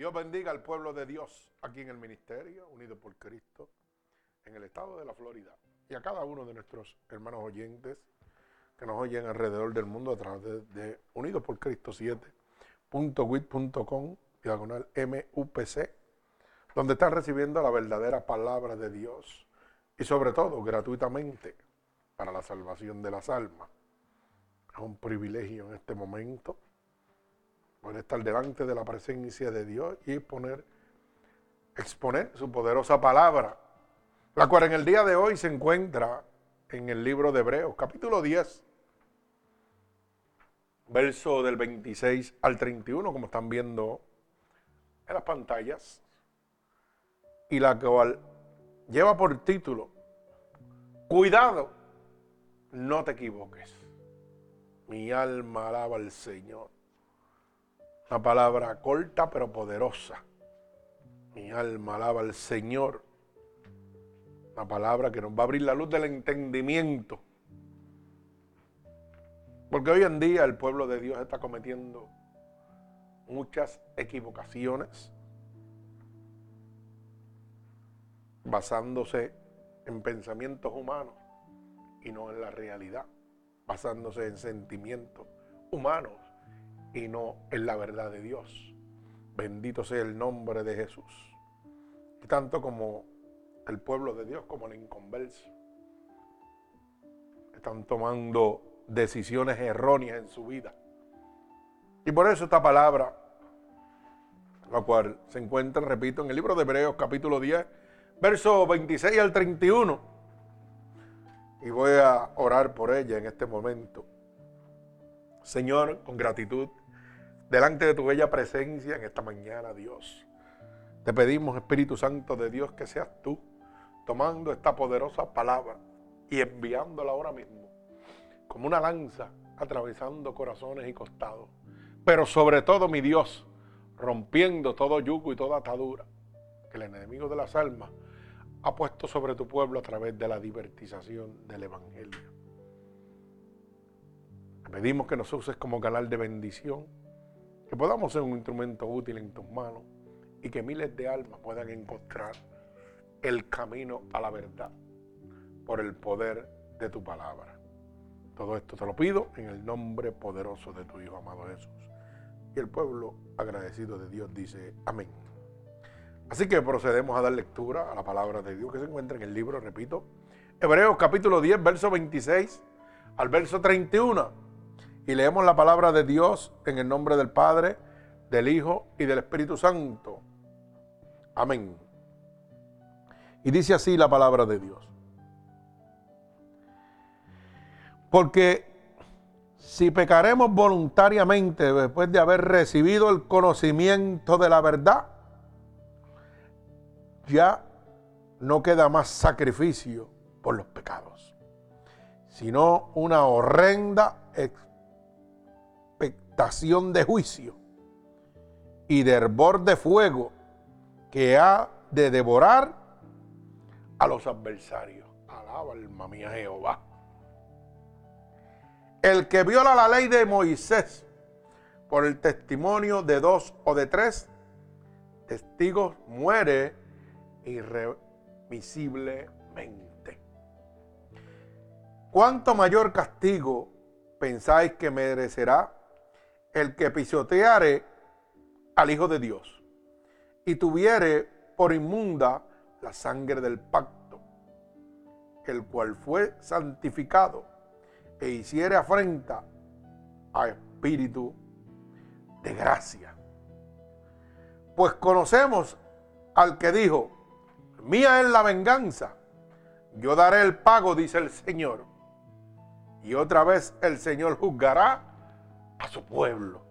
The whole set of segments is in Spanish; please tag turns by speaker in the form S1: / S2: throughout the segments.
S1: Dios bendiga al pueblo de Dios aquí en el ministerio, unido por Cristo, en el estado de la Florida. Y a cada uno de nuestros hermanos oyentes que nos oyen alrededor del mundo a través de, de Unidos por Cristo 7.wit.com, diagonal MUPC, donde están recibiendo la verdadera palabra de Dios y sobre todo gratuitamente para la salvación de las almas. Es un privilegio en este momento poder estar delante de la presencia de Dios y poner, exponer su poderosa palabra, la cual en el día de hoy se encuentra en el libro de Hebreos, capítulo 10, verso del 26 al 31, como están viendo en las pantallas, y la cual lleva por título, cuidado, no te equivoques. Mi alma alaba al Señor. Una palabra corta pero poderosa. Mi alma alaba al Señor. Una palabra que nos va a abrir la luz del entendimiento. Porque hoy en día el pueblo de Dios está cometiendo muchas equivocaciones basándose en pensamientos humanos y no en la realidad, basándose en sentimientos humanos y no en la verdad de Dios. Bendito sea el nombre de Jesús. Y tanto como el pueblo de Dios como el inconverso están tomando decisiones erróneas en su vida. Y por eso esta palabra, la cual se encuentra, repito, en el libro de Hebreos capítulo 10, verso 26 al 31. Y voy a orar por ella en este momento. Señor, con gratitud, delante de tu bella presencia en esta mañana, Dios. Te pedimos, Espíritu Santo de Dios, que seas tú tomando esta poderosa palabra y enviándola ahora mismo como una lanza atravesando corazones y costados. Pero sobre todo, mi Dios, rompiendo todo yugo y toda atadura que el enemigo de las almas ha puesto sobre tu pueblo a través de la divertización del Evangelio. Te pedimos que nos uses como canal de bendición que podamos ser un instrumento útil en tus manos y que miles de almas puedan encontrar el camino a la verdad por el poder de tu palabra. Todo esto te lo pido en el nombre poderoso de tu Hijo amado Jesús. Y el pueblo agradecido de Dios dice amén. Así que procedemos a dar lectura a la palabra de Dios que se encuentra en el libro, repito, Hebreos capítulo 10, verso 26 al verso 31 y leemos la palabra de Dios en el nombre del Padre, del Hijo y del Espíritu Santo. Amén. Y dice así la palabra de Dios. Porque si pecaremos voluntariamente después de haber recibido el conocimiento de la verdad, ya no queda más sacrificio por los pecados, sino una horrenda experiencia de juicio y de hervor de fuego que ha de devorar a los adversarios. Alaba alma mía Jehová. El que viola la ley de Moisés por el testimonio de dos o de tres testigos muere irremisiblemente. ¿Cuánto mayor castigo pensáis que merecerá el que pisoteare al Hijo de Dios y tuviere por inmunda la sangre del pacto, el cual fue santificado e hiciere afrenta a espíritu de gracia. Pues conocemos al que dijo, mía es la venganza, yo daré el pago, dice el Señor. Y otra vez el Señor juzgará a su pueblo.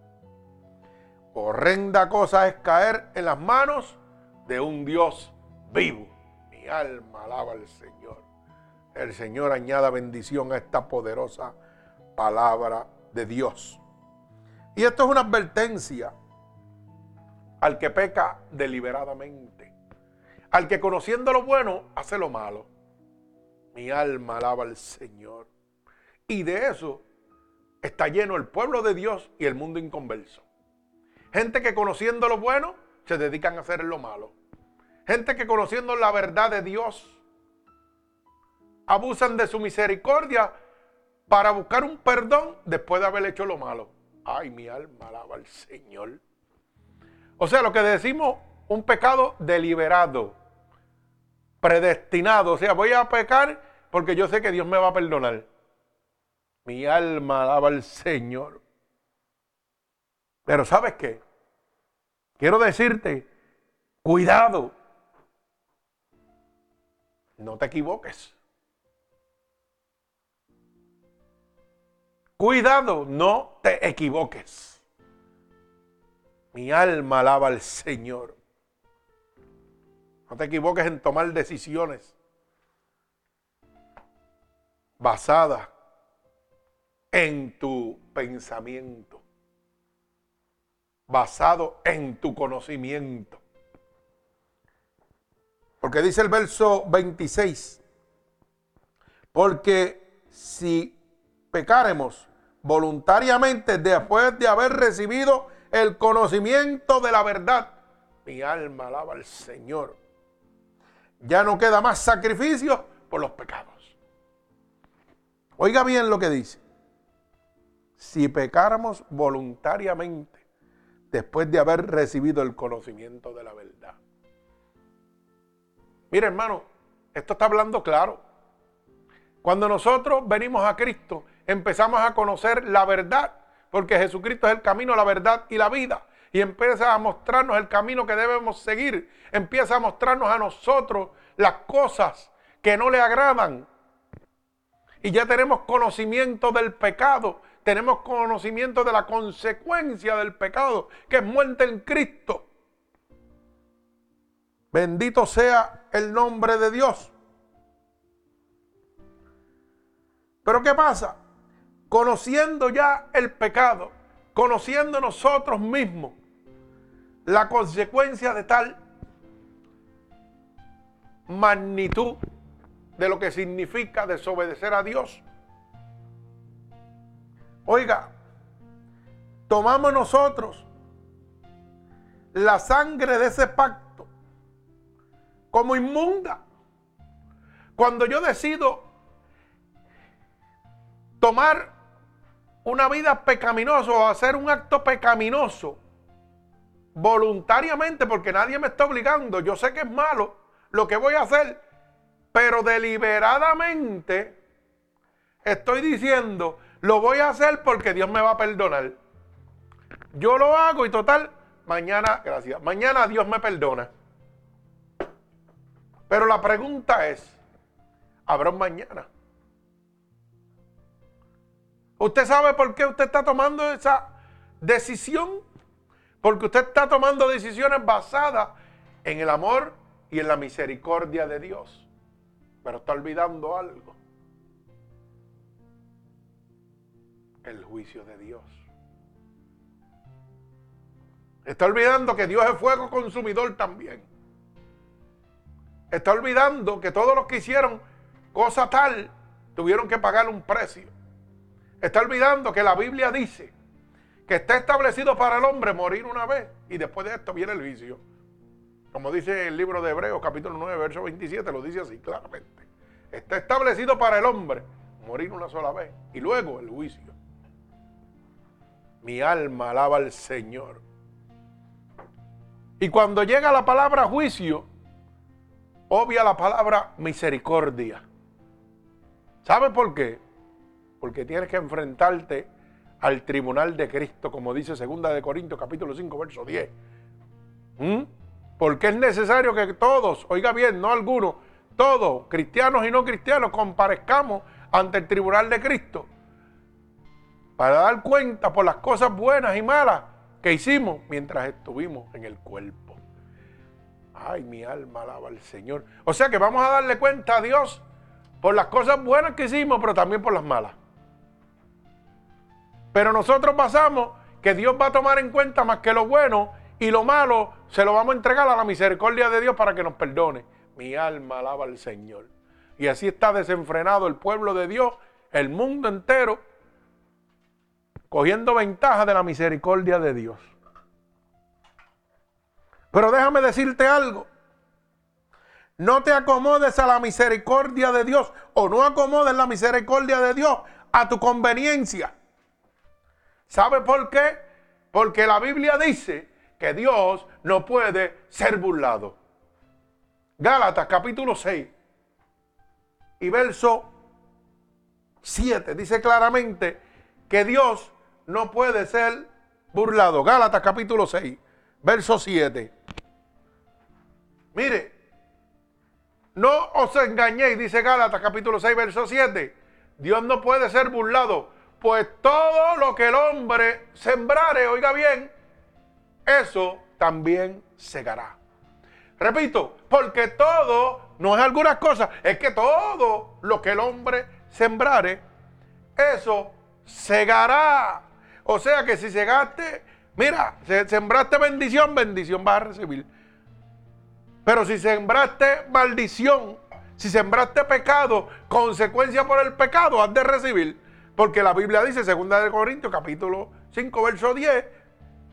S1: Horrenda cosa es caer en las manos de un Dios vivo. Mi alma alaba al Señor. El Señor añada bendición a esta poderosa palabra de Dios. Y esto es una advertencia al que peca deliberadamente, al que conociendo lo bueno hace lo malo. Mi alma alaba al Señor. Y de eso está lleno el pueblo de Dios y el mundo inconverso. Gente que conociendo lo bueno se dedican a hacer lo malo. Gente que conociendo la verdad de Dios, abusan de su misericordia para buscar un perdón después de haber hecho lo malo. Ay, mi alma alaba al Señor. O sea, lo que decimos, un pecado deliberado, predestinado. O sea, voy a pecar porque yo sé que Dios me va a perdonar. Mi alma alaba al Señor. Pero ¿sabes qué? Quiero decirte, cuidado. No te equivoques. Cuidado, no te equivoques. Mi alma alaba al Señor. No te equivoques en tomar decisiones basadas en tu pensamiento, basado en tu conocimiento. Porque dice el verso 26, porque si pecaremos voluntariamente después de haber recibido el conocimiento de la verdad, mi alma alaba al Señor. Ya no queda más sacrificio por los pecados. Oiga bien lo que dice. Si pecáramos voluntariamente después de haber recibido el conocimiento de la verdad. Mire hermano, esto está hablando claro. Cuando nosotros venimos a Cristo, empezamos a conocer la verdad, porque Jesucristo es el camino, la verdad y la vida. Y empieza a mostrarnos el camino que debemos seguir. Empieza a mostrarnos a nosotros las cosas que no le agradan. Y ya tenemos conocimiento del pecado. Tenemos conocimiento de la consecuencia del pecado, que es muerte en Cristo. Bendito sea el nombre de Dios. Pero ¿qué pasa? Conociendo ya el pecado, conociendo nosotros mismos la consecuencia de tal magnitud de lo que significa desobedecer a Dios. Oiga, tomamos nosotros la sangre de ese pacto como inmunda. Cuando yo decido tomar una vida pecaminosa o hacer un acto pecaminoso voluntariamente porque nadie me está obligando, yo sé que es malo lo que voy a hacer, pero deliberadamente estoy diciendo, lo voy a hacer porque Dios me va a perdonar. Yo lo hago y total, mañana, gracias, mañana Dios me perdona. Pero la pregunta es, ¿habrá un mañana? ¿Usted sabe por qué usted está tomando esa decisión? Porque usted está tomando decisiones basadas en el amor y en la misericordia de Dios. Pero está olvidando algo. El juicio de Dios. Está olvidando que Dios es fuego consumidor también. Está olvidando que todos los que hicieron cosa tal tuvieron que pagar un precio. Está olvidando que la Biblia dice que está establecido para el hombre morir una vez y después de esto viene el juicio. Como dice el libro de Hebreos capítulo 9, verso 27, lo dice así claramente. Está establecido para el hombre morir una sola vez y luego el juicio. Mi alma alaba al Señor. Y cuando llega la palabra juicio, obvia la palabra misericordia. ¿Sabe por qué? porque tienes que enfrentarte al tribunal de Cristo, como dice 2 de Corintios capítulo 5, verso 10. ¿Mm? Porque es necesario que todos, oiga bien, no algunos, todos, cristianos y no cristianos, comparezcamos ante el tribunal de Cristo para dar cuenta por las cosas buenas y malas que hicimos mientras estuvimos en el cuerpo. Ay, mi alma alaba al Señor. O sea que vamos a darle cuenta a Dios por las cosas buenas que hicimos, pero también por las malas. Pero nosotros basamos que Dios va a tomar en cuenta más que lo bueno y lo malo se lo vamos a entregar a la misericordia de Dios para que nos perdone. Mi alma alaba al Señor. Y así está desenfrenado el pueblo de Dios, el mundo entero, cogiendo ventaja de la misericordia de Dios. Pero déjame decirte algo. No te acomodes a la misericordia de Dios o no acomodes la misericordia de Dios a tu conveniencia. ¿Sabe por qué? Porque la Biblia dice que Dios no puede ser burlado. Gálatas capítulo 6 y verso 7 dice claramente que Dios no puede ser burlado. Gálatas capítulo 6, verso 7. Mire, no os engañéis, dice Gálatas capítulo 6, verso 7. Dios no puede ser burlado, pues todo lo que el hombre sembrare, oiga bien, eso también segará. Repito, porque todo, no es algunas cosas, es que todo lo que el hombre sembrare, eso segará. O sea que si segaste, mira, sembraste bendición, bendición vas a recibir. Pero si sembraste maldición, si sembraste pecado, consecuencia por el pecado, has de recibir. Porque la Biblia dice, segunda de Corintios, capítulo 5, verso 10,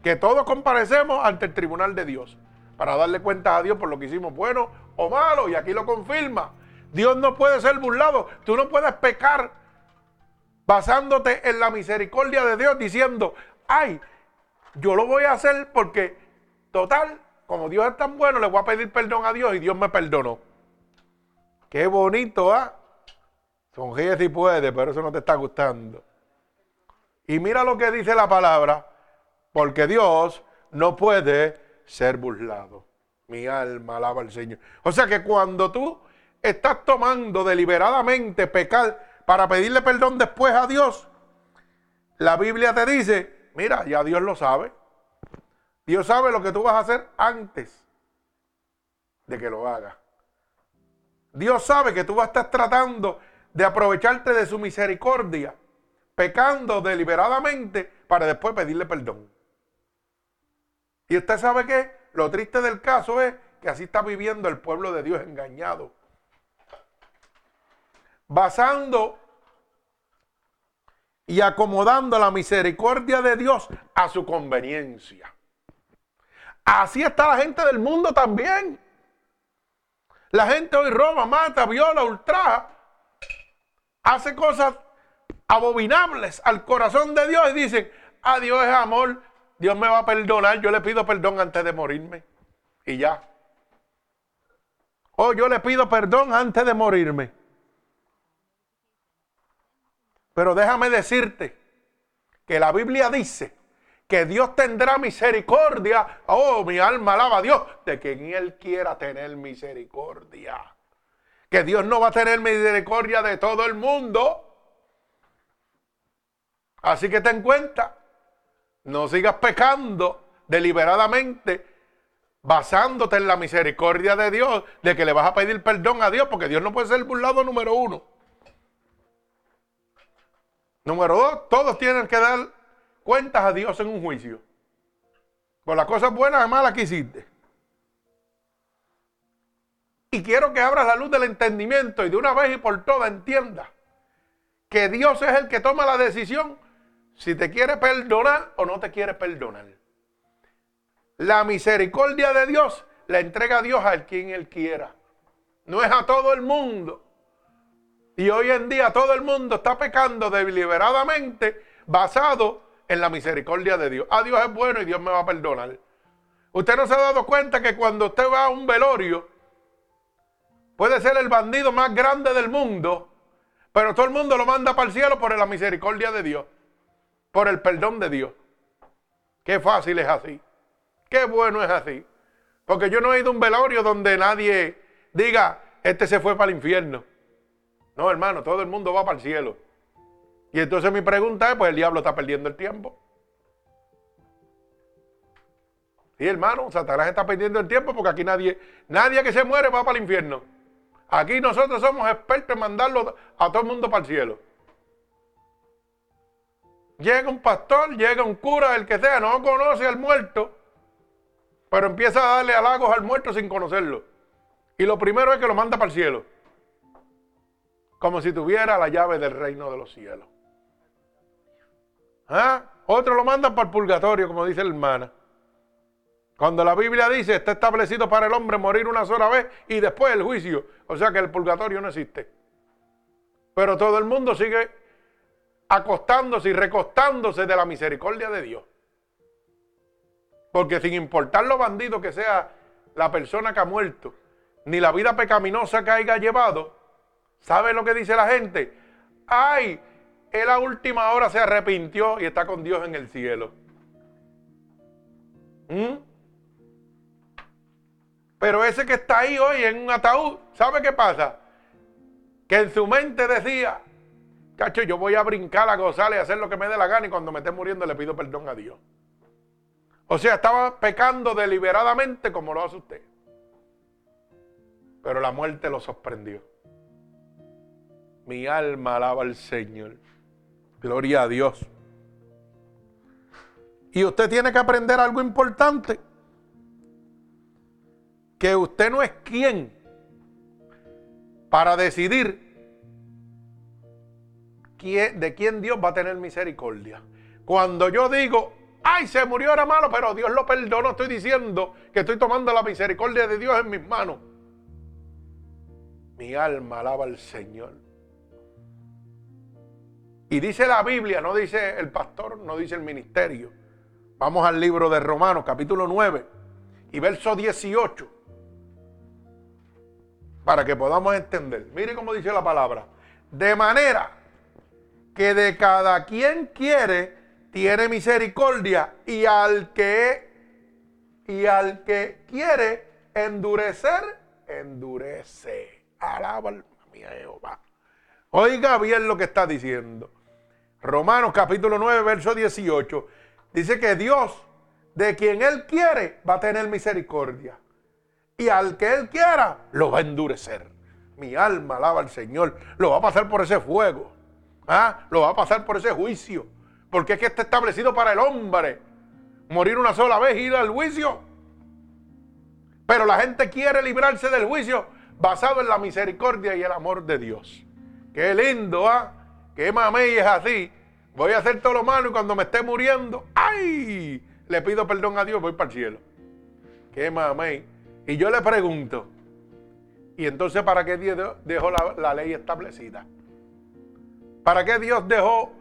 S1: que todos comparecemos ante el tribunal de Dios para darle cuenta a Dios por lo que hicimos bueno o malo. Y aquí lo confirma. Dios no puede ser burlado. Tú no puedes pecar basándote en la misericordia de Dios diciendo, ay, yo lo voy a hacer porque total, como Dios es tan bueno, le voy a pedir perdón a Dios y Dios me perdonó. Qué bonito, ¿ah? Sonríe si puede, pero eso no te está gustando. Y mira lo que dice la palabra, porque Dios no puede ser burlado. Mi alma alaba al Señor. O sea que cuando tú estás tomando deliberadamente pecar para pedirle perdón después a Dios, la Biblia te dice, mira, ya Dios lo sabe. Dios sabe lo que tú vas a hacer antes de que lo hagas. Dios sabe que tú vas a estar tratando de aprovecharte de su misericordia, pecando deliberadamente para después pedirle perdón. Y usted sabe que lo triste del caso es que así está viviendo el pueblo de Dios engañado. Basando y acomodando la misericordia de Dios a su conveniencia. Así está la gente del mundo también. La gente hoy roba, mata, viola, ultraja, hace cosas abominables al corazón de Dios y dicen, a Dios es amor, Dios me va a perdonar, yo le pido perdón antes de morirme. Y ya. O oh, yo le pido perdón antes de morirme. Pero déjame decirte que la Biblia dice que Dios tendrá misericordia. Oh, mi alma alaba a Dios de quien Él quiera tener misericordia. Que Dios no va a tener misericordia de todo el mundo. Así que ten cuenta no sigas pecando deliberadamente basándote en la misericordia de Dios, de que le vas a pedir perdón a Dios, porque Dios no puede ser burlado número uno. Número dos, todos tienen que dar cuentas a Dios en un juicio. Por las cosas buenas y malas que hiciste. Y quiero que abras la luz del entendimiento y de una vez y por todas entiendas que Dios es el que toma la decisión si te quiere perdonar o no te quiere perdonar. La misericordia de Dios la entrega Dios a quien Él quiera. No es a todo el mundo. Y hoy en día todo el mundo está pecando deliberadamente basado en la misericordia de Dios. Ah, Dios es bueno y Dios me va a perdonar. Usted no se ha dado cuenta que cuando usted va a un velorio, puede ser el bandido más grande del mundo, pero todo el mundo lo manda para el cielo por la misericordia de Dios por el perdón de Dios. Qué fácil es así. Qué bueno es así. Porque yo no he ido a un velorio donde nadie diga, este se fue para el infierno. No, hermano, todo el mundo va para el cielo. Y entonces mi pregunta es, pues el diablo está perdiendo el tiempo. Sí, hermano, Satanás está perdiendo el tiempo porque aquí nadie, nadie que se muere va para el infierno. Aquí nosotros somos expertos en mandarlo a todo el mundo para el cielo. Llega un pastor, llega un cura, el que sea, no conoce al muerto, pero empieza a darle halagos al muerto sin conocerlo. Y lo primero es que lo manda para el cielo. Como si tuviera la llave del reino de los cielos. ¿Ah? Otro lo manda para el purgatorio, como dice la hermana. Cuando la Biblia dice está establecido para el hombre morir una sola vez y después el juicio. O sea que el purgatorio no existe. Pero todo el mundo sigue acostándose y recostándose de la misericordia de Dios. Porque sin importar lo bandido que sea la persona que ha muerto, ni la vida pecaminosa que haya llevado, ¿sabe lo que dice la gente? Ay, él a última hora se arrepintió y está con Dios en el cielo. ¿Mm? Pero ese que está ahí hoy en un ataúd, ¿sabe qué pasa? Que en su mente decía, cacho, yo voy a brincar, a gozar y a hacer lo que me dé la gana y cuando me esté muriendo le pido perdón a Dios. O sea, estaba pecando deliberadamente como lo hace usted. Pero la muerte lo sorprendió. Mi alma alaba al Señor. Gloria a Dios. Y usted tiene que aprender algo importante que usted no es quien para decidir de quién Dios va a tener misericordia. Cuando yo digo, ay, se murió, era malo, pero Dios lo perdonó, estoy diciendo que estoy tomando la misericordia de Dios en mis manos. Mi alma alaba al Señor. Y dice la Biblia, no dice el pastor, no dice el ministerio. Vamos al libro de Romanos, capítulo 9 y verso 18 para que podamos entender. Mire cómo dice la palabra. De manera que de cada quien quiere tiene misericordia y al que y al que quiere endurecer endurece. Alaba mi Jehová. Oiga bien lo que está diciendo. Romanos capítulo 9 verso 18 dice que Dios de quien él quiere va a tener misericordia y al que Él quiera lo va a endurecer. Mi alma alaba al Señor. Lo va a pasar por ese fuego. ¿ah? Lo va a pasar por ese juicio. Porque es que está establecido para el hombre. Morir una sola vez y ir al juicio. Pero la gente quiere librarse del juicio basado en la misericordia y el amor de Dios. Qué lindo, ¿ah? Qué mamey es así. Voy a hacer todo lo malo y cuando me esté muriendo, ¡ay! Le pido perdón a Dios, voy para el cielo. Qué mamey. Y yo le pregunto, ¿y entonces para qué Dios dejó la, ley establecida? ¿Para qué Dios dejó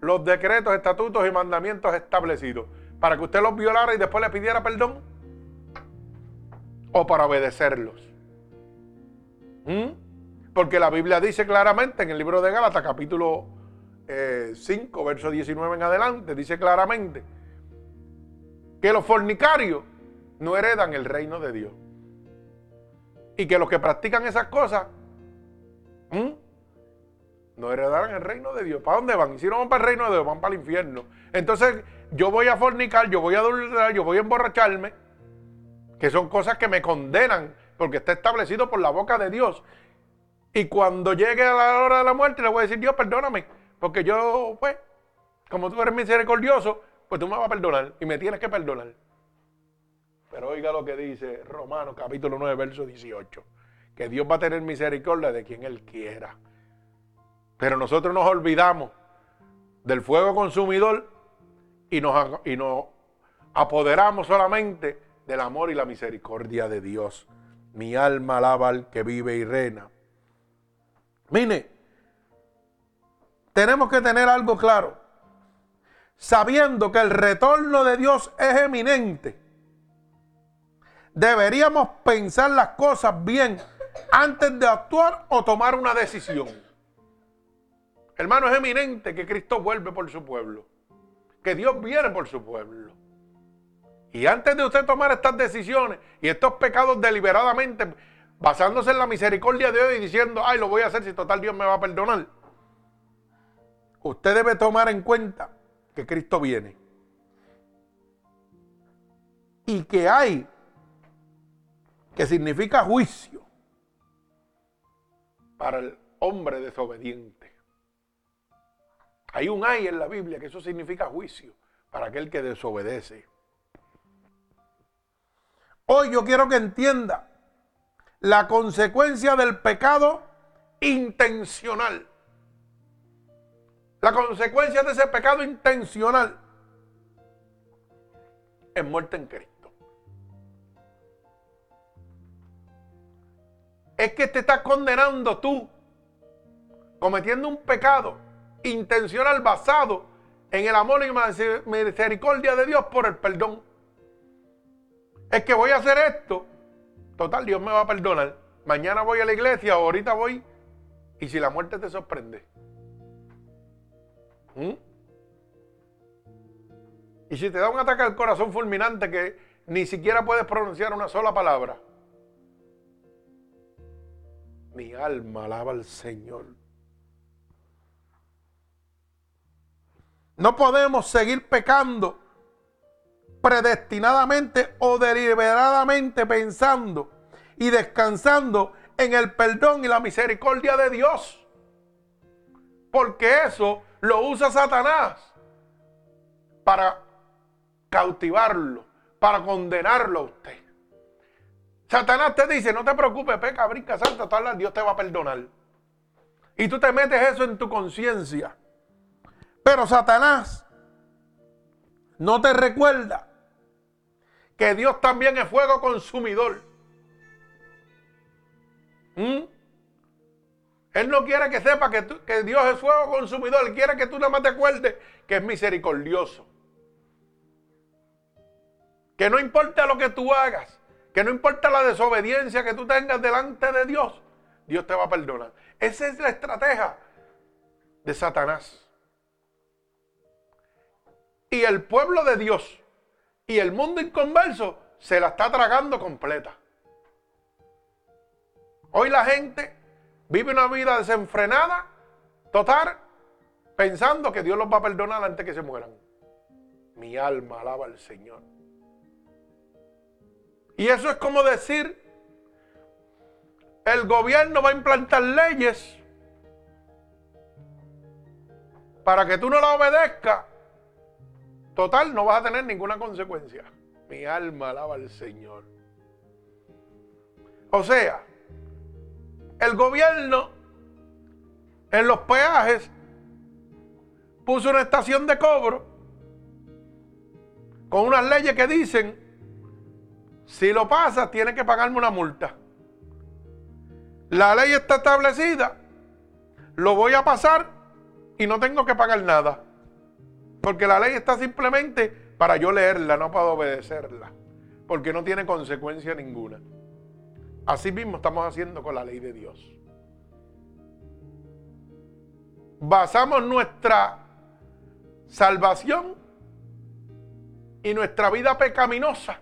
S1: los decretos, estatutos y mandamientos establecidos? ¿Para que usted los violara y después le pidiera perdón? ¿O para obedecerlos? ¿Mm? Porque la Biblia dice claramente en el libro de Gálatas, capítulo 5, eh, verso 19 en adelante, dice claramente que los fornicarios no heredan el reino de Dios. Y que los que practican esas cosas no heredarán el reino de Dios. ¿Para dónde van? Y si no van para el reino de Dios, van para el infierno. Entonces, yo voy a fornicar, yo voy a adulterar, yo voy a emborracharme, que son cosas que me condenan, porque está establecido por la boca de Dios. Y cuando llegue a la hora de la muerte, le voy a decir, Dios, perdóname, porque yo, pues, como tú eres misericordioso, pues tú me vas a perdonar y me tienes que perdonar. Pero oiga lo que dice Romanos capítulo 9, verso 18. Que Dios va a tener misericordia de quien Él quiera. Pero nosotros nos olvidamos del fuego consumidor y nos, y nos apoderamos solamente del amor y la misericordia de Dios. Mi alma alaba al que vive y reina. Mire, tenemos que tener algo claro. Sabiendo que el retorno de Dios es eminente deberíamos pensar las cosas bien antes de actuar o tomar una decisión. Hermano, es eminente que Cristo vuelve por su pueblo, que Dios viene por su pueblo. Y antes de usted tomar estas decisiones y estos pecados deliberadamente, basándose en la misericordia de Dios y diciendo, ay, lo voy a hacer si total Dios me va a perdonar, usted debe tomar en cuenta que Cristo viene. Y que hay que significa juicio para el hombre desobediente. Hay un ay en la Biblia que eso significa juicio para aquel que desobedece. Hoy yo quiero que entienda la consecuencia del pecado intencional. La consecuencia de ese pecado intencional es muerte en Cristo. Es que te estás condenando tú, cometiendo un pecado intencional basado en el amor y misericordia de Dios por el perdón. Es que voy a hacer esto. Total, Dios me va a perdonar. Mañana voy a la iglesia, ahorita voy. Y si la muerte te sorprende. ¿Mm? Y si te da un ataque al corazón fulminante que ni siquiera puedes pronunciar una sola palabra. Mi alma alaba al Señor. No podemos seguir pecando predestinadamente o deliberadamente pensando y descansando en el perdón y la misericordia de Dios. Porque eso lo usa Satanás para cautivarlo, para condenarlo a usted. Satanás te dice, no te preocupes, peca, brinca, santa, todas Dios te va a perdonar. Y tú te metes eso en tu conciencia. Pero Satanás no te recuerda que Dios también es fuego consumidor. ¿Mm? Él no quiere que sepa que, que Dios es fuego consumidor. Él quiere que tú nada más te acuerdes que es misericordioso. Que no importa lo que tú hagas, que no importa la desobediencia que tú tengas delante de Dios, Dios te va a perdonar. Esa es la estrategia de Satanás. Y el pueblo de Dios y el mundo inconverso se la está tragando completa. Hoy la gente vive una vida desenfrenada, total, pensando que Dios los va a perdonar antes que se mueran. Mi alma alaba al Señor. Y eso es como decir, el gobierno va a implantar leyes para que tú no la obedezcas. Total, no vas a tener ninguna consecuencia. Mi alma alaba al Señor. O sea, el gobierno en los peajes puso una estación de cobro con unas leyes que dicen si lo pasa, tiene que pagarme una multa. La ley está establecida, lo voy a pasar y no tengo que pagar nada. Porque la ley está simplemente para yo leerla, no para obedecerla. Porque no tiene consecuencia ninguna. Así mismo estamos haciendo con la ley de Dios. Basamos nuestra salvación y nuestra vida pecaminosa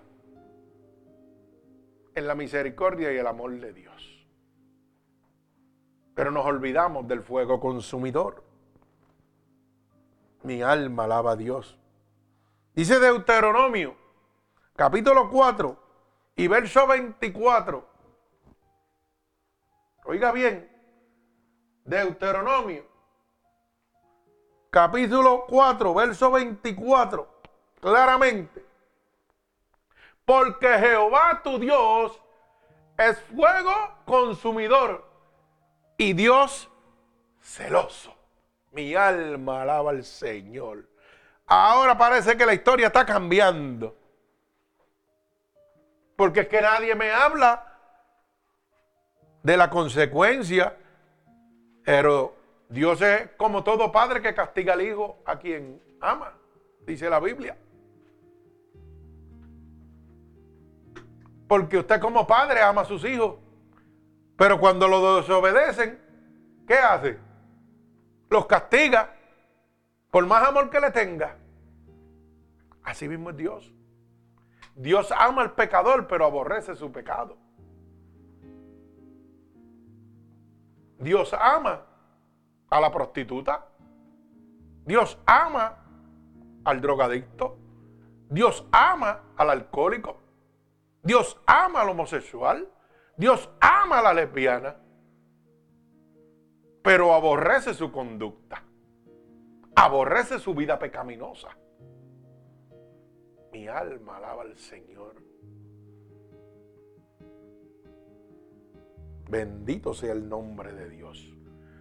S1: en la misericordia y el amor de Dios. Pero nos olvidamos del fuego consumidor. Mi alma alaba a Dios. Dice Deuteronomio, capítulo 4 y verso 24. Oiga bien, Deuteronomio, capítulo 4, verso 24, claramente. Porque Jehová tu Dios es fuego consumidor y Dios celoso. Mi alma alaba al Señor. Ahora parece que la historia está cambiando. Porque es que nadie me habla de la consecuencia. Pero Dios es como todo padre que castiga al hijo a quien ama, dice la Biblia. Porque usted como padre ama a sus hijos. Pero cuando lo desobedecen, ¿qué hace? Los castiga por más amor que le tenga. Así mismo es Dios. Dios ama al pecador, pero aborrece su pecado. Dios ama a la prostituta. Dios ama al drogadicto. Dios ama al alcohólico. Dios ama al homosexual. Dios ama a la lesbiana. Pero aborrece su conducta. Aborrece su vida pecaminosa. Mi alma alaba al Señor. Bendito sea el nombre de Dios.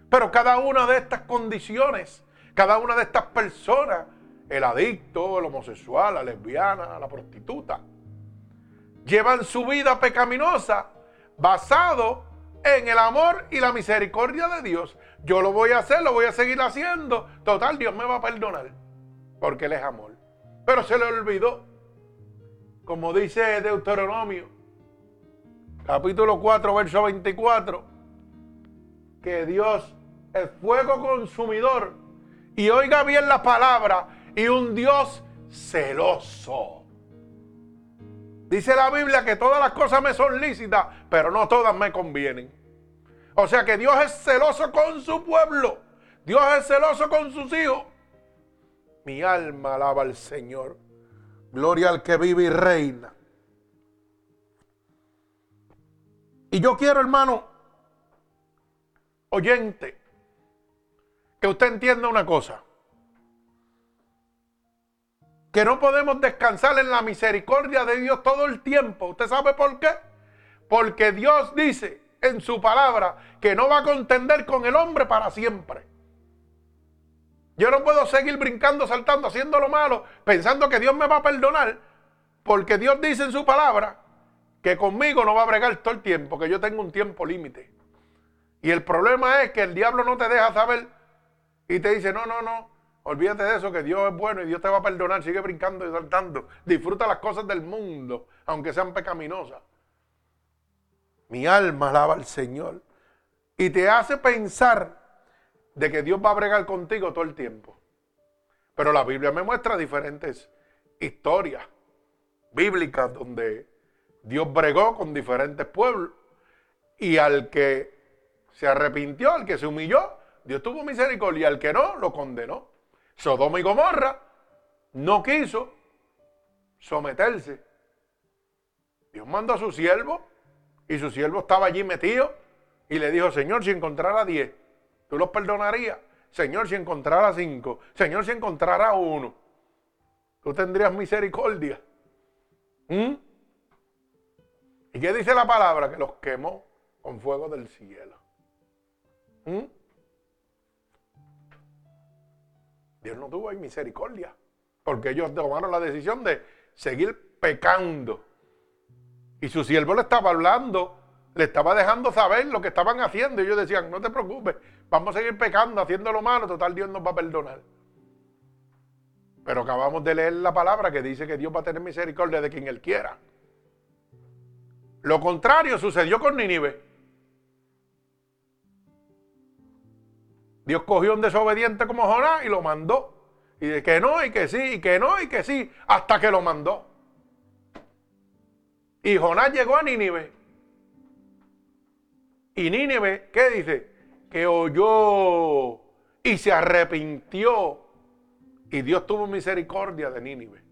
S1: Pero cada una de estas condiciones, cada una de estas personas, el adicto, el homosexual, la lesbiana, la prostituta, llevan su vida pecaminosa basado en el amor y la misericordia de Dios. Yo lo voy a hacer, lo voy a seguir haciendo. Total, Dios me va a perdonar. Porque Él es amor. Pero se le olvidó. Como dice Deuteronomio, capítulo 4, verso 24, que Dios es fuego consumidor. Y oiga bien la palabra, y un Dios celoso. Dice la Biblia que todas las cosas me son lícitas, pero no todas me convienen. O sea que Dios es celoso con su pueblo. Dios es celoso con sus hijos. Mi alma alaba al Señor. Gloria al que vive y reina. Y yo quiero, hermano, oyente, que usted entienda una cosa. Que no podemos descansar en la misericordia de Dios todo el tiempo. ¿Usted sabe por qué? Porque Dios dice en su palabra que no va a contender con el hombre para siempre. Yo no puedo seguir brincando, saltando, haciendo lo malo, pensando que Dios me va a perdonar, porque Dios dice en su palabra que conmigo no va a bregar todo el tiempo, que yo tengo un tiempo límite. Y el problema es que el diablo no te deja saber y te dice, no, no, no, olvídate de eso, que Dios es bueno y Dios te va a perdonar, sigue brincando y saltando, disfruta las cosas del mundo, aunque sean pecaminosas. Mi alma alaba al Señor. Y te hace pensar de que Dios va a bregar contigo todo el tiempo. Pero la Biblia me muestra diferentes historias bíblicas donde Dios bregó con diferentes pueblos y al que se arrepintió, al que se humilló, Dios tuvo misericordia, al que no, lo condenó. Sodoma y Gomorra no quiso someterse. Dios mandó a su siervo y su siervo estaba allí metido y le dijo, Señor, si encontrara diez, ¿tú los perdonarías? Señor, si encontrara cinco, Señor, si encontrara uno, tú tendrías misericordia. ¿Mm? ¿Y qué dice la palabra? Que los quemó con fuego del cielo. ¿Mm? Dios no tuvo misericordia, porque ellos tomaron la decisión de seguir pecando. Y su siervo le estaba hablando, le estaba dejando saber lo que estaban haciendo. Y ellos decían, no te preocupes, vamos a seguir pecando, haciendo lo malo, total Dios nos va a perdonar. Pero acabamos de leer la palabra que dice que Dios va a tener misericordia de quien Él quiera. Lo contrario sucedió con Nínive. Dios cogió un desobediente como Jonás y lo mandó. Y de que no, y que sí, y que no, y que sí, hasta que lo mandó. Y Jonás llegó a Nínive. Y Nínive, ¿qué dice? Que oyó y se arrepintió. Y Dios tuvo misericordia de Nínive.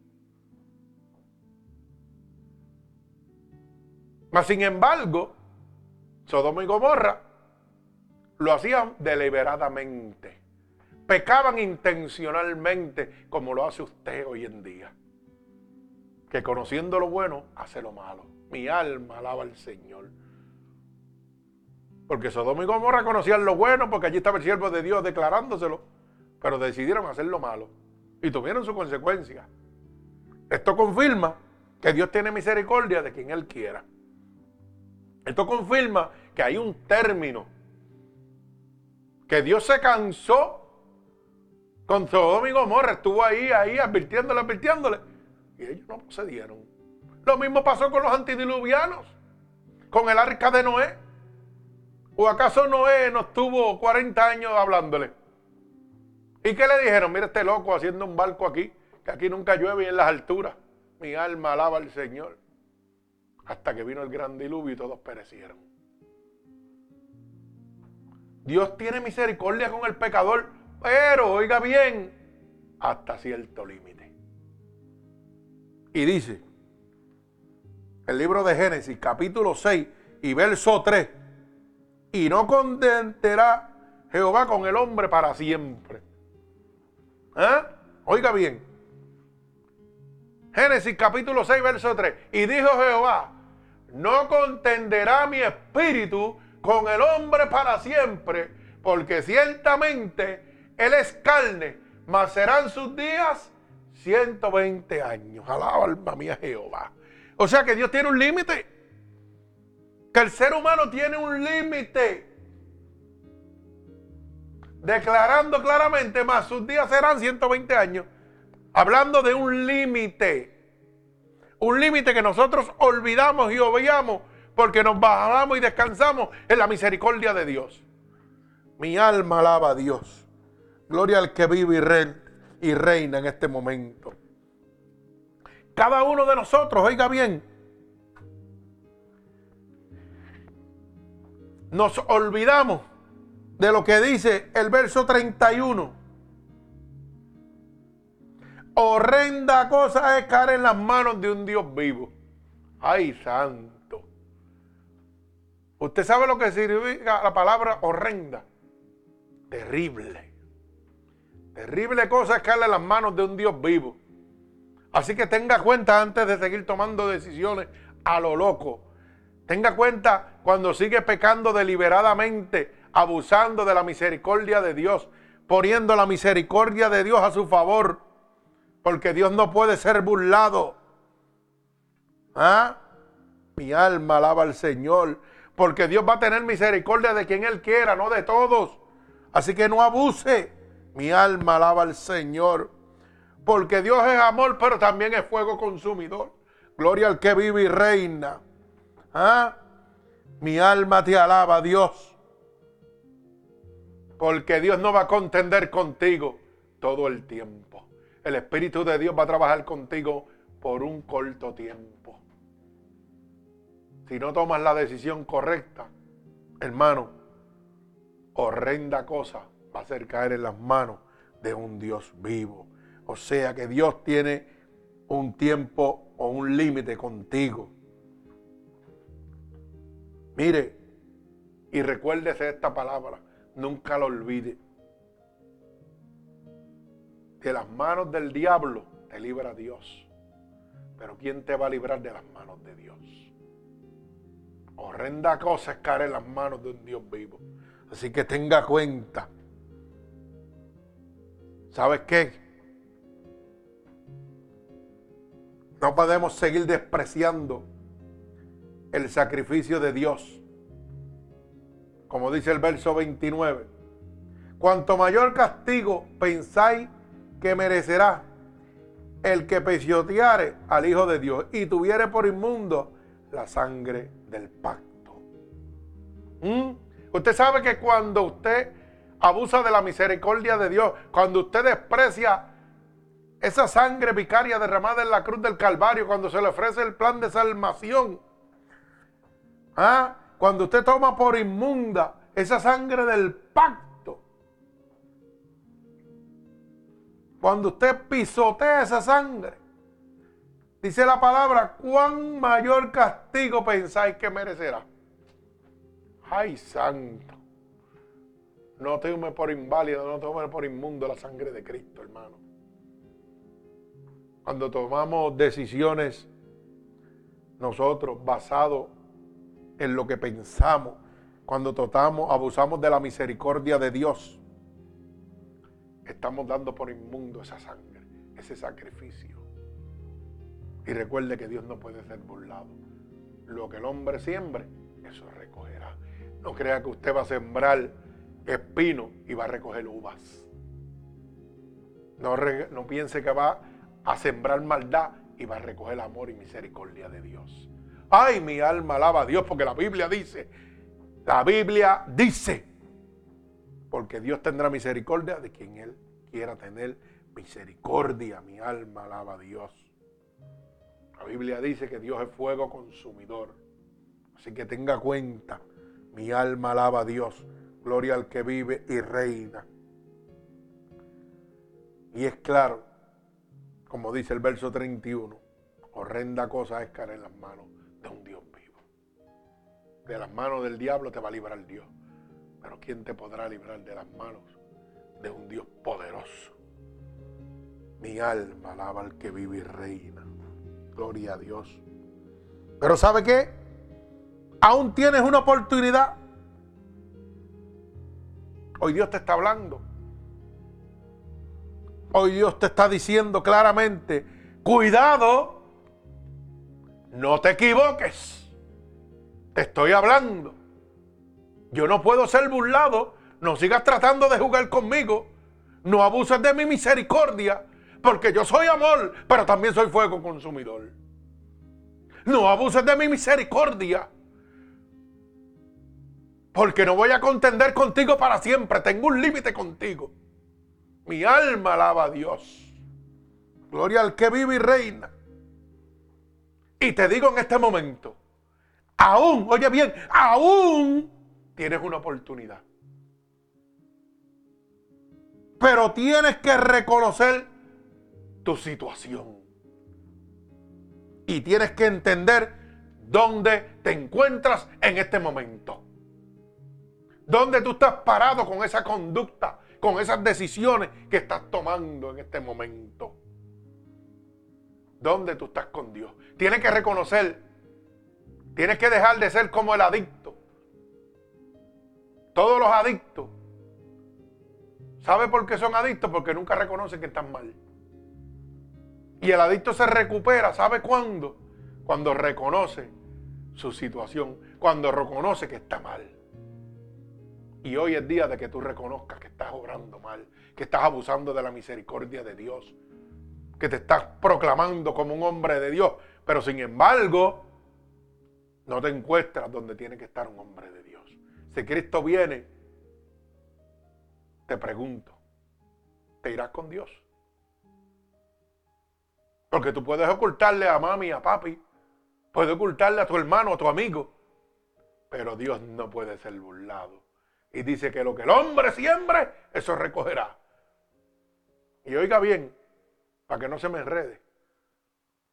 S1: Mas sin embargo, Sodoma y Gomorra lo hacían deliberadamente. Pecaban intencionalmente como lo hace usted hoy en día. Que conociendo lo bueno, hace lo malo. Mi alma alaba al Señor. Porque Sodoma y Gomorra conocían lo bueno porque allí estaba el siervo de Dios declarándoselo. Pero decidieron hacer lo malo. Y tuvieron su consecuencia. Esto confirma que Dios tiene misericordia de quien Él quiera. Esto confirma que hay un término. Que Dios se cansó con Sodoma y Gomorra. Estuvo ahí, ahí, advirtiéndole, advirtiéndole. Y ellos no procedieron. Lo mismo pasó con los antidiluvianos. Con el arca de Noé. ¿O acaso Noé no estuvo 40 años hablándole? ¿Y qué le dijeron? Mira este loco haciendo un barco aquí, que aquí nunca llueve y en las alturas. Mi alma alaba al Señor hasta que vino el gran diluvio y todos perecieron. Dios tiene misericordia con el pecador, pero oiga bien, hasta cierto límite. Y dice, el libro de Génesis, capítulo 6 y verso 3, y no contentará Jehová con el hombre para siempre. ¿Eh? Oiga bien. Génesis capítulo 6, verso 3. Y dijo Jehová, no contenderá mi espíritu con el hombre para siempre, porque ciertamente él es carne, mas serán sus días 120 años. Alaba alma mía Jehová. O sea que Dios tiene un límite. que el ser humano tiene un límite. Declarando claramente, más sus días serán 120 años. Hablando de un límite. Un límite que nosotros olvidamos y obviamos porque nos bajamos y descansamos en la misericordia de Dios. Mi alma alaba a Dios. Gloria al que vive y, y reina en este momento. Cada uno de nosotros, oiga bien, nos olvidamos de lo que dice el verso 31. Horrenda cosa es caer en las manos de un Dios vivo. Ay, santo. ¿Usted sabe lo que significa la palabra horrenda? Terrible. Terrible cosa es caer en las manos de un Dios vivo. Así que tenga cuenta antes de seguir tomando decisiones a lo loco Tenga cuenta cuando sigue pecando deliberadamente, abusando de la misericordia de Dios, poniendo la misericordia de Dios a su favor, porque Dios no puede ser burlado. ¿Ah? Mi alma alaba al Señor, porque Dios va a tener misericordia de quien Él quiera, no de todos. Así que no abuse. Mi alma alaba al Señor, porque Dios es amor, pero también es fuego consumidor. Gloria al que vive y reina. ¿Ah? Mi alma te alaba, Dios. Porque Dios no va a contender contigo todo el tiempo. El Espíritu de Dios va a trabajar contigo por un corto tiempo. Si no tomas la decisión correcta, hermano, horrenda cosa va a hacer caer en las manos de un Dios vivo. O sea que Dios tiene un tiempo o un límite contigo. Mire, y recuérdese esta palabra, nunca lo olvide. De las manos del diablo te libra Dios. Pero ¿quién te va a librar de las manos de Dios? Horrenda cosa es caer en las manos de un Dios vivo. Así que tenga cuenta. ¿Sabes qué? No podemos seguir despreciando el sacrificio de Dios. Como dice el verso 29. Cuanto mayor castigo pensáis que merecerá el que pesioteare al Hijo de Dios y tuviere por inmundo la sangre del pacto. ¿Mm? Usted sabe que cuando usted abusa de la misericordia de Dios, cuando usted desprecia esa sangre vicaria derramada en la cruz del Calvario, cuando se le ofrece el plan de salvación, ¿Ah? Cuando usted toma por inmunda esa sangre del pacto. Cuando usted pisotea esa sangre. Dice la palabra, ¿cuán mayor castigo pensáis que merecerá? Ay, santo. No tome por inválido, no tome por inmundo la sangre de Cristo, hermano. Cuando tomamos decisiones nosotros basados en lo que pensamos, cuando tratamos, abusamos de la misericordia de Dios, estamos dando por inmundo esa sangre, ese sacrificio. Y recuerde que Dios no puede ser burlado. Lo que el hombre siembre, eso recogerá. No crea que usted va a sembrar espino y va a recoger uvas. No, piense que va a sembrar maldad y va a recoger amor y misericordia de Dios. Ay, mi alma alaba a Dios porque la Biblia dice, la Biblia dice, porque Dios tendrá misericordia de quien Él quiera tener misericordia. Mi alma alaba a Dios. La Biblia dice que Dios es fuego consumidor. Así que tenga cuenta, mi alma alaba a Dios. Gloria al que vive y reina. Y es claro, como dice el verso 31, horrenda cosa es caer en las manos de un Dios vivo. De las manos del diablo te va a librar Dios. Pero ¿quién te podrá librar de las manos de un Dios poderoso? Mi alma alaba al que vive y reina. Gloria a Dios. Pero ¿sabe qué? Aún tienes una oportunidad. Hoy Dios te está hablando. Hoy Dios te está diciendo claramente, cuidado no te equivoques. Te estoy hablando. Yo no puedo ser burlado. No sigas tratando de jugar conmigo. No abuses de mi misericordia. Porque yo soy amor, pero también soy fuego consumidor. No abuses de mi misericordia. Porque no voy a contender contigo para siempre. Tengo un límite contigo. Mi alma alaba a Dios. Gloria al que vive y reina. Y te digo en este momento, aún, oye bien, aún tienes una oportunidad. Pero tienes que reconocer tu situación. Y tienes que entender dónde te encuentras en este momento. Dónde tú estás parado con esa conducta, con esas decisiones que estás tomando en este momento. ¿Dónde tú estás con Dios? Tienes que reconocer, tienes que dejar de ser como el adicto. Todos los adictos. ¿Sabe por qué son adictos? Porque nunca reconocen que están mal. Y el adicto se recupera, ¿sabe cuándo? Cuando reconoce su situación, cuando reconoce que está mal. Y hoy es día de que tú reconozcas que estás obrando mal, que estás abusando de la misericordia de Dios, que te estás proclamando como un hombre de Dios, pero sin embargo no te encuentras donde tiene que estar un hombre de Dios. Si Cristo viene, te pregunto, ¿te irás con Dios? Porque tú puedes ocultarle a mami, a papi, puedes ocultarle a tu hermano, a tu amigo, pero Dios no puede ser burlado. Y dice que lo que el hombre siembre, eso recogerá. Y oiga bien, para que no se me enrede.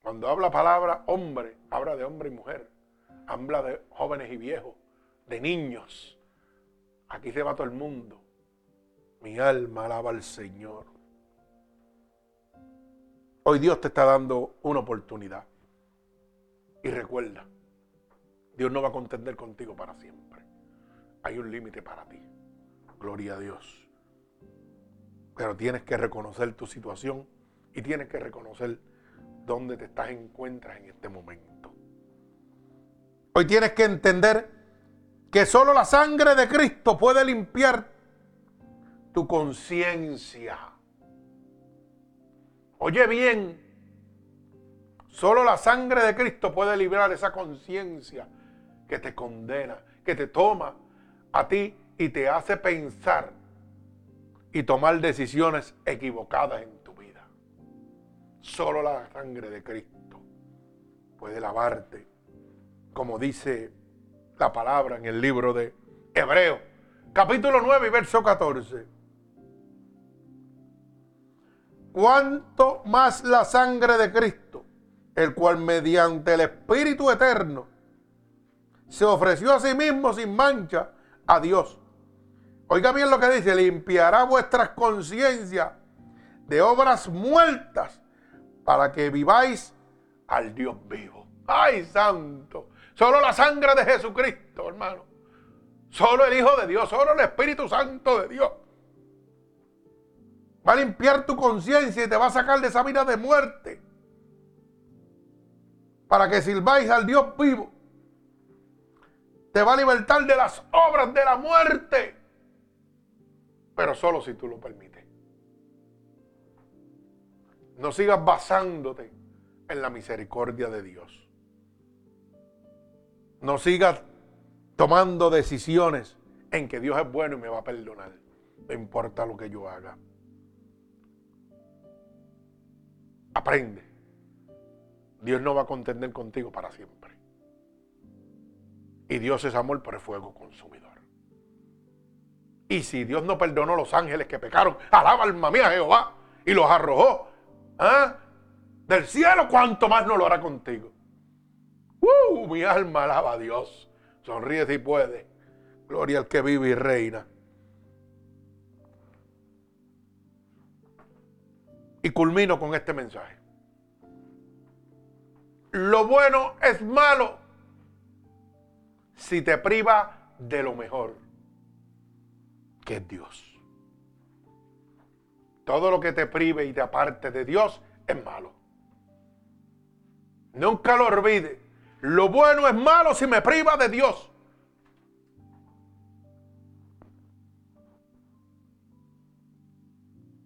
S1: Cuando habla palabra hombre, habla de hombre y mujer. Habla de jóvenes y viejos, de niños. Aquí se va todo el mundo. Mi alma alaba al Señor. Hoy Dios te está dando una oportunidad. Y recuerda, Dios no va a contender contigo para siempre. Hay un límite para ti. Gloria a Dios. Pero tienes que reconocer tu situación y tienes que reconocer dónde te estás encuentras en este momento. Hoy tienes que entender que solo la sangre de Cristo puede limpiar tu conciencia. Oye bien, solo la sangre de Cristo puede librar esa conciencia que te condena, que te toma a ti y te hace pensar y tomar decisiones equivocadas en Solo la sangre de Cristo puede lavarte, como dice la palabra en el libro de Hebreo, capítulo 9 y verso 14. Cuanto más la sangre de Cristo, el cual mediante el Espíritu Eterno se ofreció a sí mismo sin mancha a Dios. Oiga bien lo que dice, limpiará vuestras conciencias de obras muertas para que viváis al Dios vivo. ¡Ay, santo! Solo la sangre de Jesucristo, hermano. Solo el Hijo de Dios, solo el Espíritu Santo de Dios. Va a limpiar tu conciencia y te va a sacar de esa vida de muerte. Para que sirváis al Dios vivo. Te va a libertar de las obras de la muerte. Pero solo si tú lo permites. No sigas basándote en la misericordia de Dios. No sigas tomando decisiones en que Dios es bueno y me va a perdonar. No importa lo que yo haga. Aprende. Dios no va a contender contigo para siempre. Y Dios es amor, pero es fuego consumidor. Y si Dios no perdonó a los ángeles que pecaron, alaba alma mía Jehová y los arrojó ¿Ah? Del cielo, cuanto más no lo hará contigo. Uh, mi alma alaba a Dios. Sonríe si puede. Gloria al que vive y reina. Y culmino con este mensaje. Lo bueno es malo si te priva de lo mejor, que es Dios. Todo lo que te prive y te aparte de Dios es malo. Nunca lo olvides. Lo bueno es malo si me priva de Dios.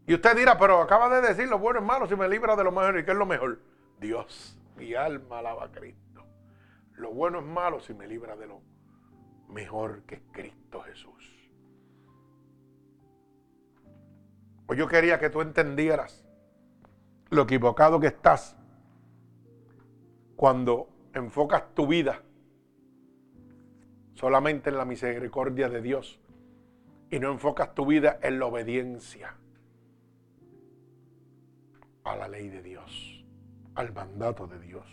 S1: Y usted dirá, pero acaba de decir lo bueno es malo si me libra de lo mejor. ¿Y qué es lo mejor? Dios, mi alma alaba a Cristo. Lo bueno es malo si me libra de lo mejor que Cristo Jesús. Pues yo quería que tú entendieras lo equivocado que estás cuando enfocas tu vida solamente en la misericordia de Dios y no enfocas tu vida en la obediencia a la ley de Dios, al mandato de Dios.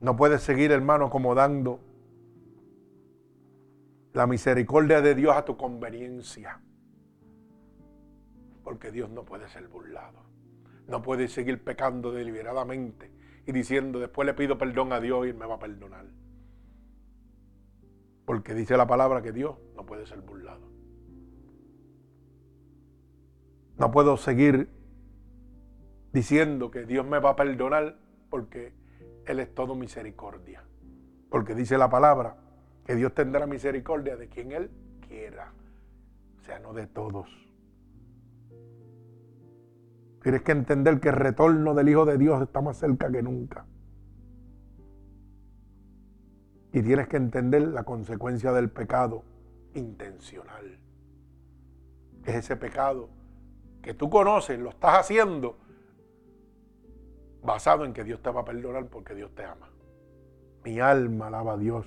S1: No puedes seguir, hermano, acomodando la misericordia de Dios a tu conveniencia porque Dios no puede ser burlado. No puede seguir pecando deliberadamente y diciendo, después le pido perdón a Dios y Él me va a perdonar. Porque dice la palabra que Dios no puede ser burlado. No puedo seguir diciendo que Dios me va a perdonar porque Él es todo misericordia. Porque dice la palabra que Dios tendrá misericordia de quien Él quiera. O sea, no de todos. Tienes que entender que el retorno del Hijo de Dios está más cerca que nunca. Y tienes que entender la consecuencia del pecado intencional. Es ese pecado que tú conoces, lo estás haciendo basado en que Dios te va a perdonar porque Dios te ama. Mi alma alaba a Dios.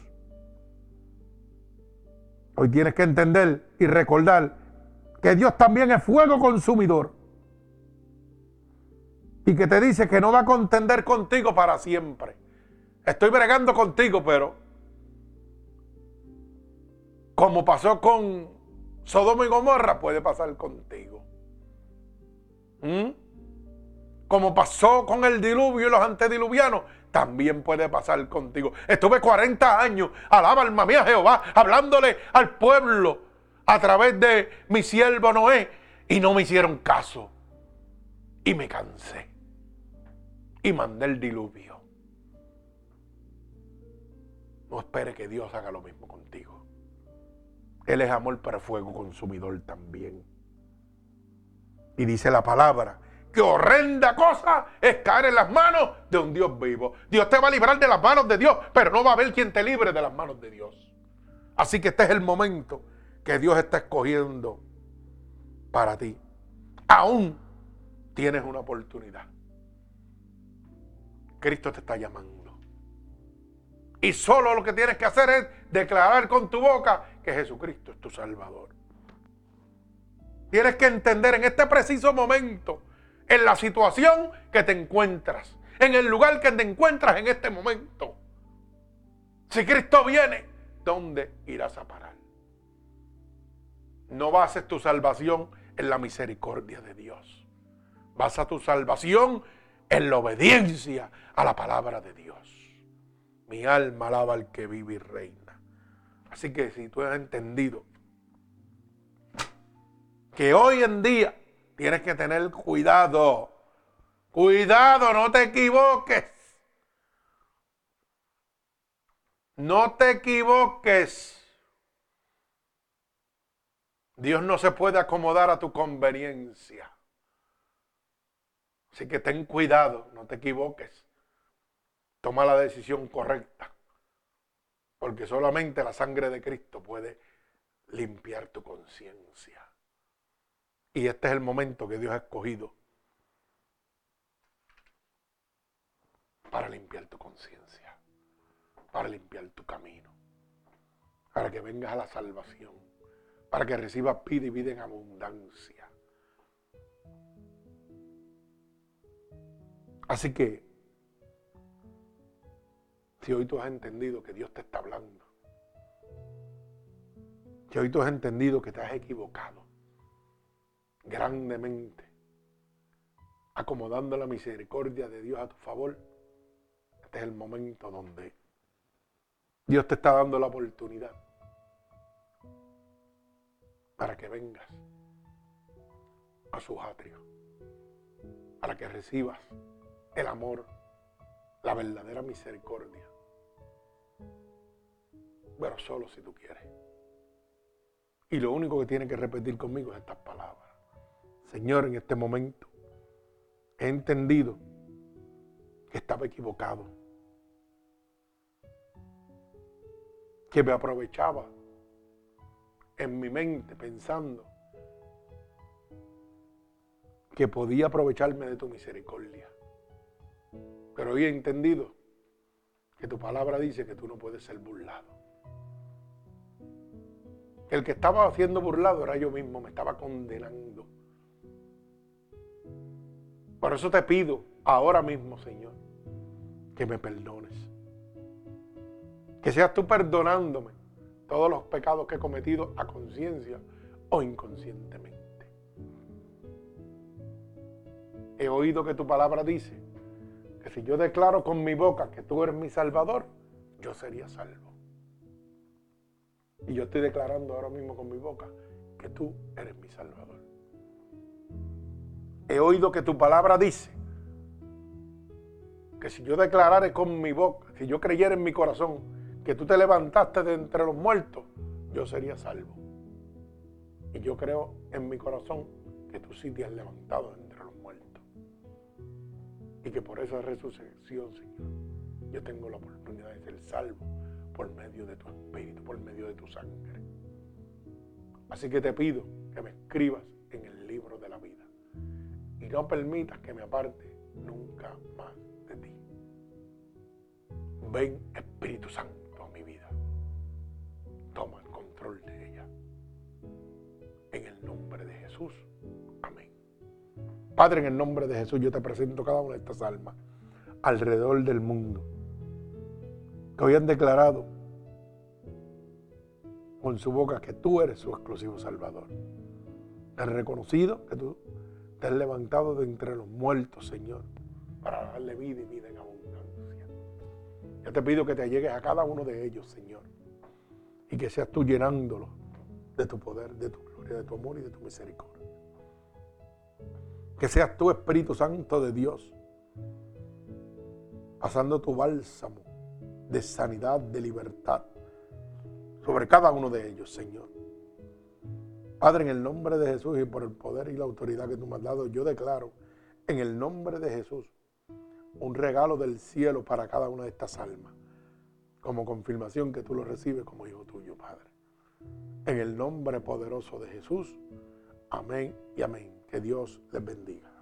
S1: Hoy tienes que entender y recordar que Dios también es fuego consumidor y que te dice que no va a contender contigo para siempre. Estoy bregando contigo, pero como pasó con Sodoma y Gomorra, puede pasar contigo. ¿Mm? Como pasó con el diluvio y los antediluvianos, también puede pasar contigo. Estuve 40 años, alaba alma mía Jehová, hablándole al pueblo a través de mi siervo Noé y no me hicieron caso. Y me cansé y mandé el diluvio. No espere que Dios haga lo mismo contigo. Él es amor para fuego consumidor también. Y dice la palabra, que horrenda cosa es caer en las manos de un Dios vivo. Dios te va a librar de las manos de Dios, pero no va a haber quien te libre de las manos de Dios. Así que este es el momento que Dios está escogiendo para ti. Aún tienes una oportunidad. Cristo te está llamando. Y solo lo que tienes que hacer es declarar con tu boca que Jesucristo es tu Salvador. Tienes que entender en este preciso momento, en la situación que te encuentras, en el lugar que te encuentras en este momento. Si Cristo viene, ¿dónde irás a parar? No bases tu salvación en la misericordia de Dios. Basa tu salvación en la obediencia a la palabra de Dios. Mi alma alaba al que vive y reina. Así que si tú has entendido que hoy en día tienes que tener cuidado, cuidado, no te equivoques. No te equivoques. Dios no se puede acomodar a tu conveniencia. Así que ten cuidado, no te equivoques. Toma la decisión correcta. Porque solamente la sangre de Cristo puede limpiar tu conciencia. Y este es el momento que Dios ha escogido para limpiar tu conciencia, para limpiar tu camino, para que vengas a la salvación, para que recibas vida y vida en abundancia. Así que, si hoy tú has entendido que Dios te está hablando, si hoy tú has entendido que te has equivocado grandemente, acomodando la misericordia de Dios a tu favor, este es el momento donde Dios te está dando la oportunidad para que vengas a sus atrios, para que recibas el amor, la verdadera misericordia. Pero solo si tú quieres. Y lo único que tiene que repetir conmigo es estas palabras. Señor, en este momento he entendido que estaba equivocado. Que me aprovechaba en mi mente pensando que podía aprovecharme de tu misericordia. Pero hoy he entendido que tu palabra dice que tú no puedes ser burlado. El que estaba haciendo burlado era yo mismo, me estaba condenando. Por eso te pido ahora mismo, Señor, que me perdones. Que seas tú perdonándome todos los pecados que he cometido a conciencia o inconscientemente. He oído que tu palabra dice que si yo declaro con mi boca que tú eres mi salvador, yo sería salvo. Y yo estoy declarando ahora mismo con mi boca que tú eres mi salvador. He oído que tu palabra dice que si yo declarara con mi boca, si yo creyera en mi corazón que tú te levantaste de entre los muertos, yo sería salvo. Y yo creo en mi corazón que tú sí te has levantado de entre los muertos. Y que por esa resurrección, Señor, yo tengo la oportunidad de ser salvo por medio de tu espíritu, por medio de tu sangre. Así que te pido que me escribas en el libro de la vida y no permitas que me aparte nunca más de ti. Ven Espíritu Santo a mi vida. Toma el control de ella. En el nombre de Jesús. Amén. Padre, en el nombre de Jesús yo te presento cada una de estas almas alrededor del mundo que hoy han declarado con su boca que tú eres su exclusivo Salvador. Han reconocido que tú te has levantado de entre los muertos, Señor, para darle vida y vida en abundancia. Yo te pido que te llegues a cada uno de ellos, Señor, y que seas tú llenándolo de tu poder, de tu gloria, de tu amor y de tu misericordia. Que seas tú, Espíritu Santo de Dios, pasando tu bálsamo de sanidad, de libertad, sobre cada uno de ellos, Señor. Padre, en el nombre de Jesús y por el poder y la autoridad que tú me has dado, yo declaro en el nombre de Jesús un regalo del cielo para cada una de estas almas, como confirmación que tú lo recibes como hijo tuyo, Padre. En el nombre poderoso de Jesús, amén y amén. Que Dios les bendiga.